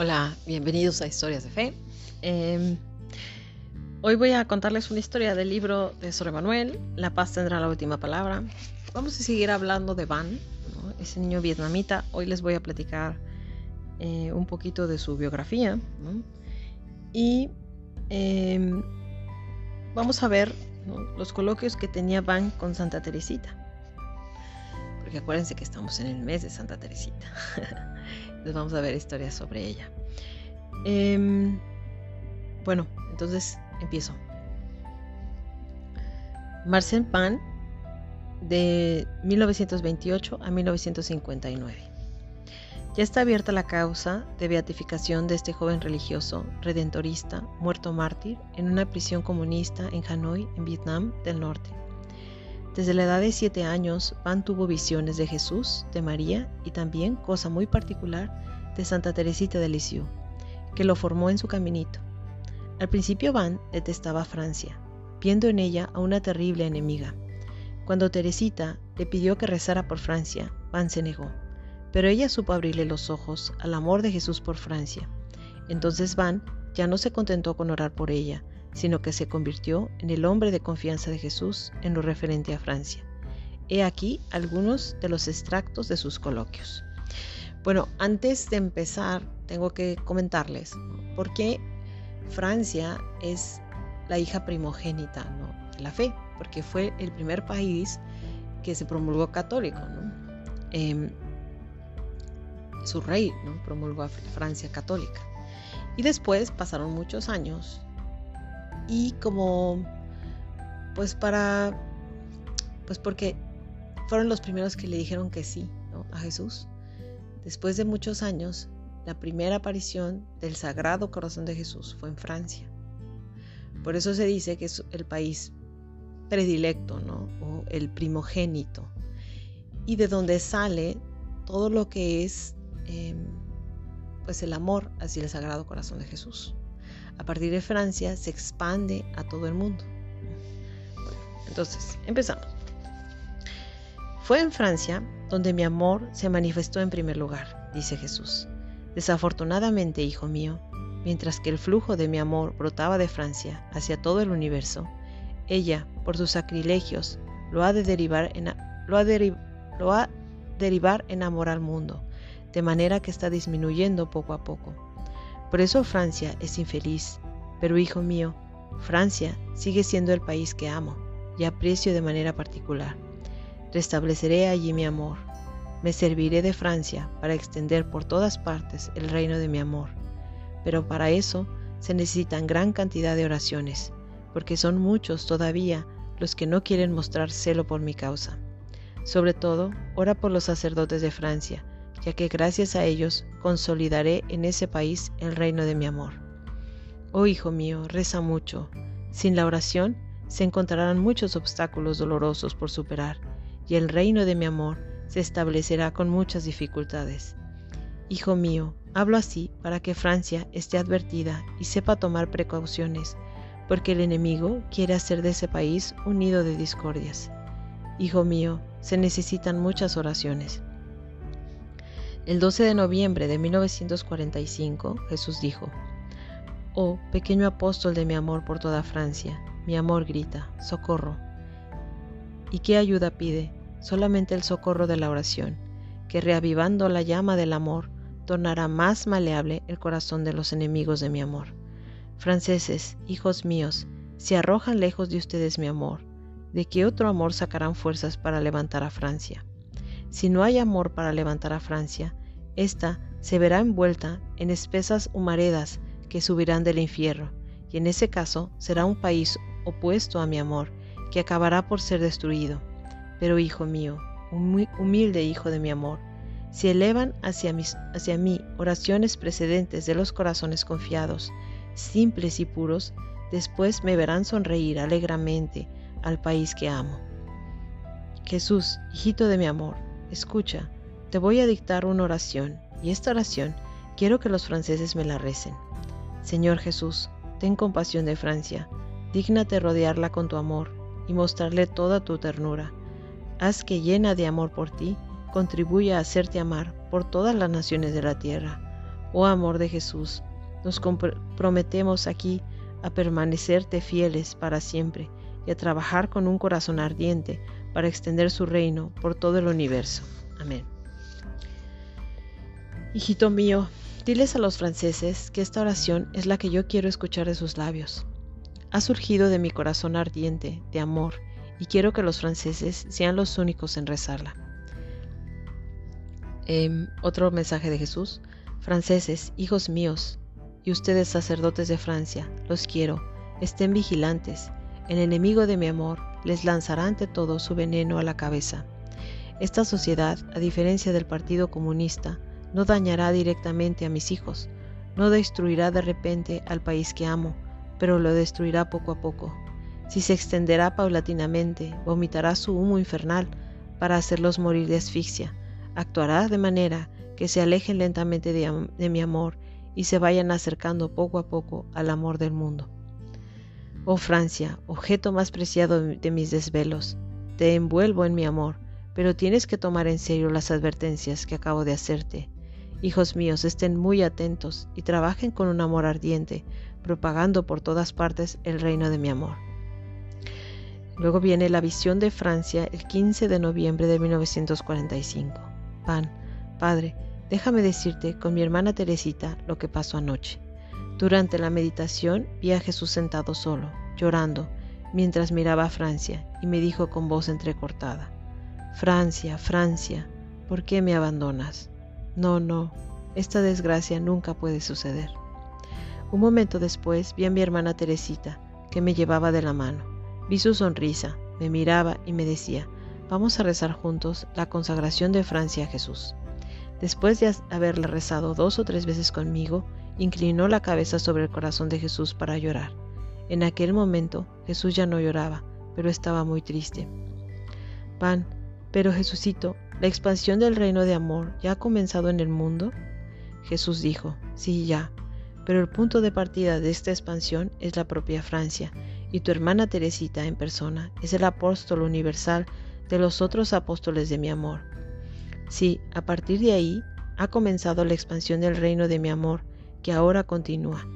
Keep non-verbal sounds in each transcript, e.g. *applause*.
Hola, bienvenidos a Historias de Fe. Em, hoy voy a contarles una historia del libro de Sor Manuel, La paz tendrá la última palabra. Vamos a seguir hablando de Van, ese niño vietnamita. Hoy les voy a platicar eh, un poquito de su biografía. Y em, vamos a ver los coloquios que tenía Van con Santa Teresita. Porque acuérdense que estamos en el mes de Santa Teresita. *laughs* Entonces vamos a ver historias sobre ella. Em, bueno, entonces empiezo. Marcel Pan, de 1928 a 1959. Ya está abierta la causa de beatificación de este joven religioso, redentorista, muerto mártir, en una prisión comunista en Hanoi, en Vietnam del Norte. Desde la edad de siete años, Pan tuvo visiones de Jesús, de María y también, cosa muy particular, de Santa Teresita de Lisieux, que lo formó en su caminito. Al principio Van detestaba a Francia, viendo en ella a una terrible enemiga. Cuando Teresita le pidió que rezara por Francia, Van se negó, pero ella supo abrirle los ojos al amor de Jesús por Francia. Entonces Van ya no se contentó con orar por ella, sino que se convirtió en el hombre de confianza de Jesús en lo referente a Francia. He aquí algunos de los extractos de sus coloquios. Bueno, antes de empezar, tengo que comentarles por qué Francia es la hija primogénita de la fe, porque fue el primer país que se promulgó católico. Em, su rey ¿no? promulgó a Francia católica. Y después pasaron muchos años y como pues para pues porque fueron los primeros que le dijeron que sí a Jesús. Después de muchos años, la primera aparición del Sagrado Corazón de Jesús fue en Francia. Por eso se dice que es el país predilecto, ¿no? O el primogénito. Y de donde sale todo lo que es em, pues el amor hacia el Sagrado Corazón de Jesús a partir de Francia se expande a todo el mundo. entonces, empezamos. Fue en Francia donde mi amor se manifestó en primer lugar, dice Jesús. Desafortunadamente, hijo mío, mientras que el flujo de mi amor brotaba de Francia hacia todo el universo, ella, por sus sacrilegios, lo ha de derivar en, lo ha ha derivar en amor al mundo, de manera que está disminuyendo poco a poco. Por eso Francia es infeliz, pero hijo mío, Francia sigue siendo el país que amo y aprecio de manera particular. Restableceré allí mi amor. Me serviré de Francia para extender por todas partes el reino de mi amor. Pero para eso se necesitan gran cantidad de oraciones, porque son muchos todavía los que no quieren mostrar celo por mi causa. Sobre todo, ora por los sacerdotes de Francia, ya que gracias a ellos consolidaré en ese país el reino de mi amor. Oh Hijo mío, reza mucho. Sin la oración se encontrarán muchos obstáculos dolorosos por superar, y el reino de mi amor se establecerá con muchas dificultades. Hijo mío, hablo así para que Francia esté advertida y sepa tomar precauciones, porque el enemigo quiere hacer de ese país un nido de discordias. Hijo mío, se necesitan muchas oraciones. El 12 de noviembre de 1945, Jesús dijo, Oh, pequeño apóstol de mi amor por toda Francia, mi amor grita, socorro. ¿Y qué ayuda pide? Solamente el socorro de la oración, que reavivando la llama del amor, tornará más maleable el corazón de los enemigos de mi amor. Franceses, hijos míos, si arrojan lejos de ustedes mi amor, ¿de qué otro amor sacarán fuerzas para levantar a Francia? Si no hay amor para levantar a Francia, ésta se verá envuelta en espesas humaredas que subirán del infierno, y en ese caso será un país opuesto a mi amor, que acabará por ser destruido. Pero hijo mío, humilde hijo de mi amor, si elevan hacia, mí oraciones precedentes de los corazones confiados, simples y puros, después me verán sonreír alegremente al país que amo. Jesús, hijito de mi amor, Escucha, te voy a dictar una oración, y esta oración quiero que los franceses me la recen. Señor Jesús, ten compasión de Francia, dígnate rodearla con tu amor y mostrarle toda tu ternura. Haz que llena de amor por ti, contribuya a hacerte amar por todas las naciones de la tierra, Oh amor de Jesús, nos comprometemos aquí a permanecerte fieles para siempre y a trabajar con un corazón ardiente para extender su reino por todo el universo. Amén. Hijito mío, diles a los franceses que esta oración es la que yo quiero escuchar de sus labios. Ha surgido de mi corazón ardiente, de amor, y quiero que los franceses sean los únicos en rezarla. Em, otro mensaje de Jesús. Franceses, hijos míos, y ustedes sacerdotes de Francia, los quiero, estén vigilantes. El enemigo de mi amor les lanzará ante todo su veneno a la cabeza. Esta sociedad, a diferencia del Partido Comunista, no dañará directamente a mis hijos, no destruirá de repente al país que amo, pero lo destruirá poco a poco. Si se extenderá paulatinamente, vomitará su humo infernal para hacerlos morir de asfixia. Actuará de manera que se alejen lentamente de, de mi amor y se vayan acercando poco a poco al amor del mundo. Oh Francia, objeto más preciado de mis desvelos, te envuelvo en mi amor, pero tienes que tomar en serio las advertencias que acabo de hacerte. Hijos míos, estén muy atentos y trabajen con un amor ardiente, propagando por todas partes el reino de mi amor. Luego viene la visión de Francia el 15 de noviembre de 1945. Pan, Padre, déjame decirte con mi hermana Teresita lo que pasó anoche. Durante la meditación vi a Jesús sentado solo, llorando, mientras miraba a Francia, y me dijo con voz entrecortada, Francia, Francia, ¿por qué me abandonas? No, no, esta desgracia nunca puede suceder. Un momento después vi a mi hermana Teresita, que me llevaba de la mano. Vi su sonrisa, me miraba y me decía, vamos a rezar juntos la consagración de Francia a Jesús. Después de haberla rezado dos o tres veces conmigo, inclinó la cabeza sobre el corazón de Jesús para llorar. En aquel momento Jesús ya no lloraba, pero estaba muy triste. Pan, pero Jesucito, ¿la expansión del reino de amor ya ha comenzado en el mundo? Jesús dijo, sí, ya, pero el punto de partida de esta expansión es la propia Francia, y tu hermana Teresita en persona es el apóstol universal de los otros apóstoles de mi amor. Sí, a partir de ahí ha comenzado la expansión del reino de mi amor, que ahora continúa.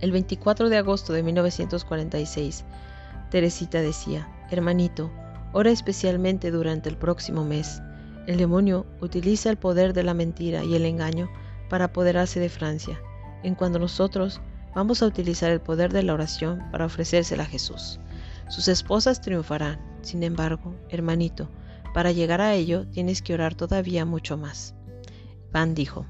El 24 de agosto de 1946, Teresita decía, Hermanito, ora especialmente durante el próximo mes. El demonio utiliza el poder de la mentira y el engaño para apoderarse de Francia, en cuando nosotros vamos a utilizar el poder de la oración para ofrecérsela a Jesús. Sus esposas triunfarán. Sin embargo, hermanito, para llegar a ello tienes que orar todavía mucho más. Pan dijo,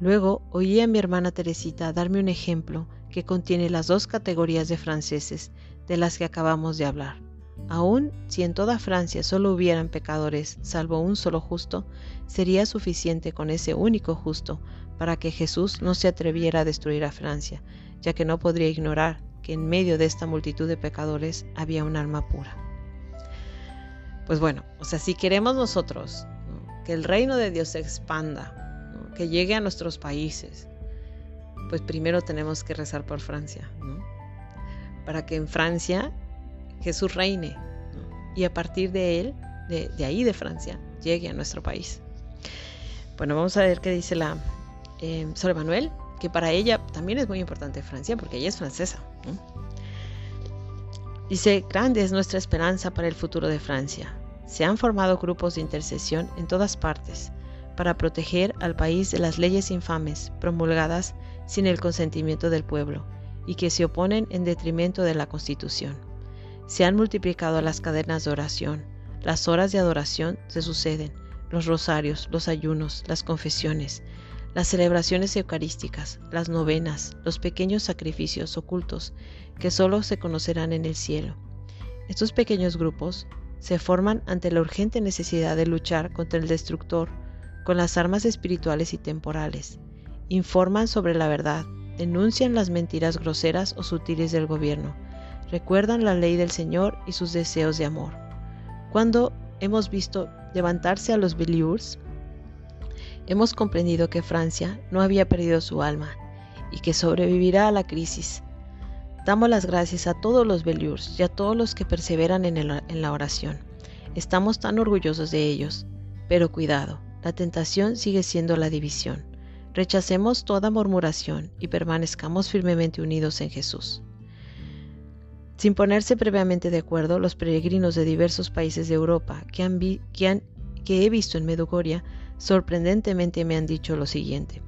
Luego oí a mi hermana Teresita darme un ejemplo que contiene las dos categorías de franceses de las que acabamos de hablar. Aun si en toda Francia solo hubieran pecadores, salvo un solo justo, sería suficiente con ese único justo para que Jesús no se atreviera a destruir a Francia, ya que no podría ignorar que en medio de esta multitud de pecadores había un alma pura. Pues bueno, o sea, si queremos nosotros que el reino de Dios se expanda, que llegue a nuestros países, pues primero tenemos que rezar por Francia, para que en Francia Jesús reine y a partir de él, de, ahí de Francia, llegue a nuestro país. Bueno, vamos a ver qué dice la eh, Manuel, que para ella también es muy importante Francia, porque ella es francesa. Dice, grande es nuestra esperanza para el futuro de Francia. Se han formado grupos de intercesión en todas partes para proteger al país de las leyes infames promulgadas sin el consentimiento del pueblo y que se oponen en detrimento de la Constitución. Se han multiplicado las cadenas de oración, las horas de adoración se suceden, los rosarios, los ayunos, las confesiones, las celebraciones eucarísticas, las novenas, los pequeños sacrificios ocultos que solo se conocerán en el cielo. Estos pequeños grupos se forman ante la urgente necesidad de luchar contra el destructor con las armas espirituales y temporales, informan sobre la verdad, denuncian las mentiras groseras o sutiles del gobierno, recuerdan la ley del Señor y sus deseos de amor. Cuando hemos visto levantarse a los Beliurs, hemos comprendido que Francia no había perdido su alma y que sobrevivirá a la crisis. Damos las gracias a todos los Beliurs y a todos los que perseveran en, en la oración. Estamos tan orgullosos de ellos, pero cuidado, la tentación sigue siendo la división. rechacemos toda murmuración y permanezcamos firmemente unidos en Jesús. Sin ponerse previamente de acuerdo, los peregrinos de diversos países de Europa que, he visto en Medugoria sorprendentemente me han dicho lo siguiente.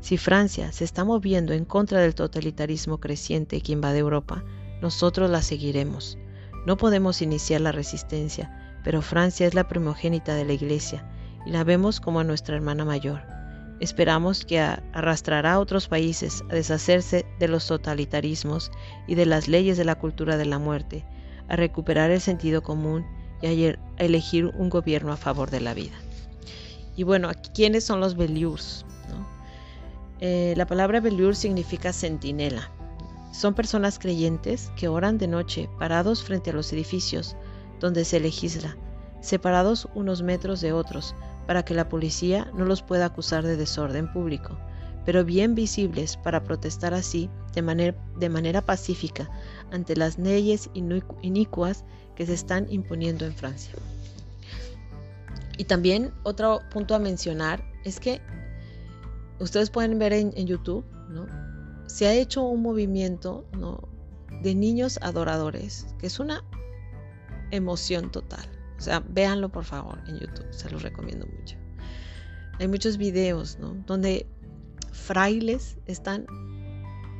Si Francia se está moviendo en contra del totalitarismo creciente que invade Europa, nosotros la seguiremos. No podemos iniciar la resistencia, pero Francia es la primogénita de la Iglesia y la vemos como a nuestra hermana mayor. Esperamos que arrastrará a otros países a deshacerse de los totalitarismos y de las leyes de la cultura de la muerte, a recuperar el sentido común y a elegir un gobierno a favor de la vida. Y bueno, ¿quiénes son los Beliurs? Eh, la palabra Beliur significa centinela. Son personas creyentes que oran de noche parados frente a los edificios donde se legisla, separados unos metros de otros, para que la policía no los pueda acusar de desorden público, pero bien visibles para protestar así de manera, pacífica ante las leyes inicuas que se están imponiendo en Francia. Y también otro punto a mencionar es que ustedes pueden ver en, YouTube, ¿no? se ha hecho un movimiento de niños adoradores, que es una emoción total. O sea, véanlo por favor en YouTube, se los recomiendo mucho. Hay muchos videos ¿no? donde frailes están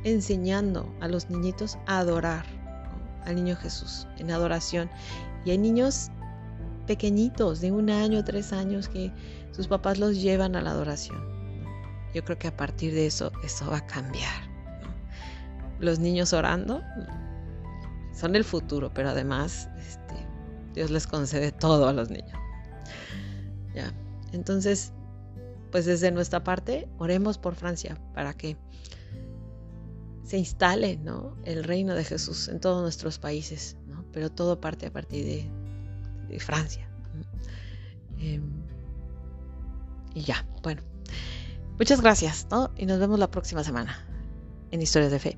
enseñando a los niñitos a adorar al niño Jesús en adoración. Y hay niños pequeñitos de un año, tres años que sus papás los llevan a la adoración. Yo creo que a partir de eso, eso va a cambiar los niños orando son el futuro, pero además este, Dios les concede todo a los niños. Ya. Entonces, pues desde nuestra parte, oremos por Francia para que se instale ¿no? el reino de Jesús en todos nuestros países, ¿no? pero todo parte a partir de, Francia. Em, y ya, bueno. Muchas gracias, ¿no? Y nos vemos la próxima semana en Historias de Fe.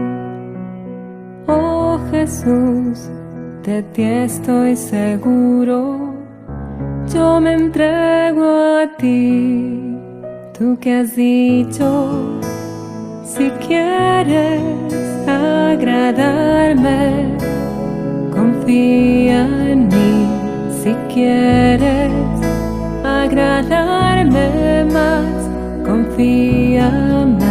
Oh Jesús, de ti estoy seguro, yo me entrego a ti, tú que has dicho, si quieres agradarme, confía en mí, si quieres agradarme más, confía más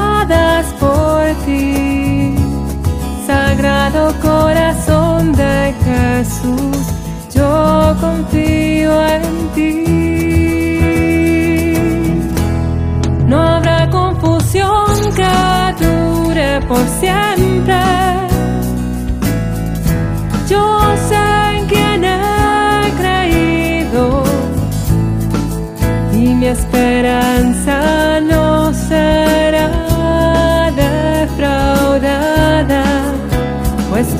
Corazón de Jesús, yo confío en ti. que dure por siempre. Yo sé en quién he creído y mi esperanza no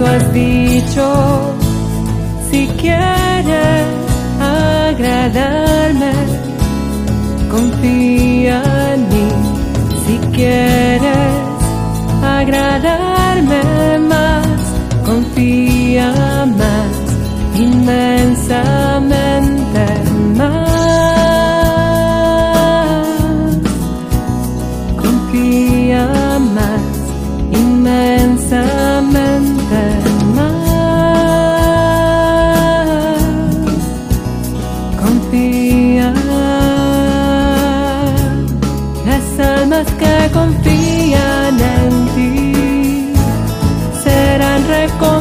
tú has dicho, si quieres agradarme, confía en mí, si quieres agradarme más, confía más, inmensa. come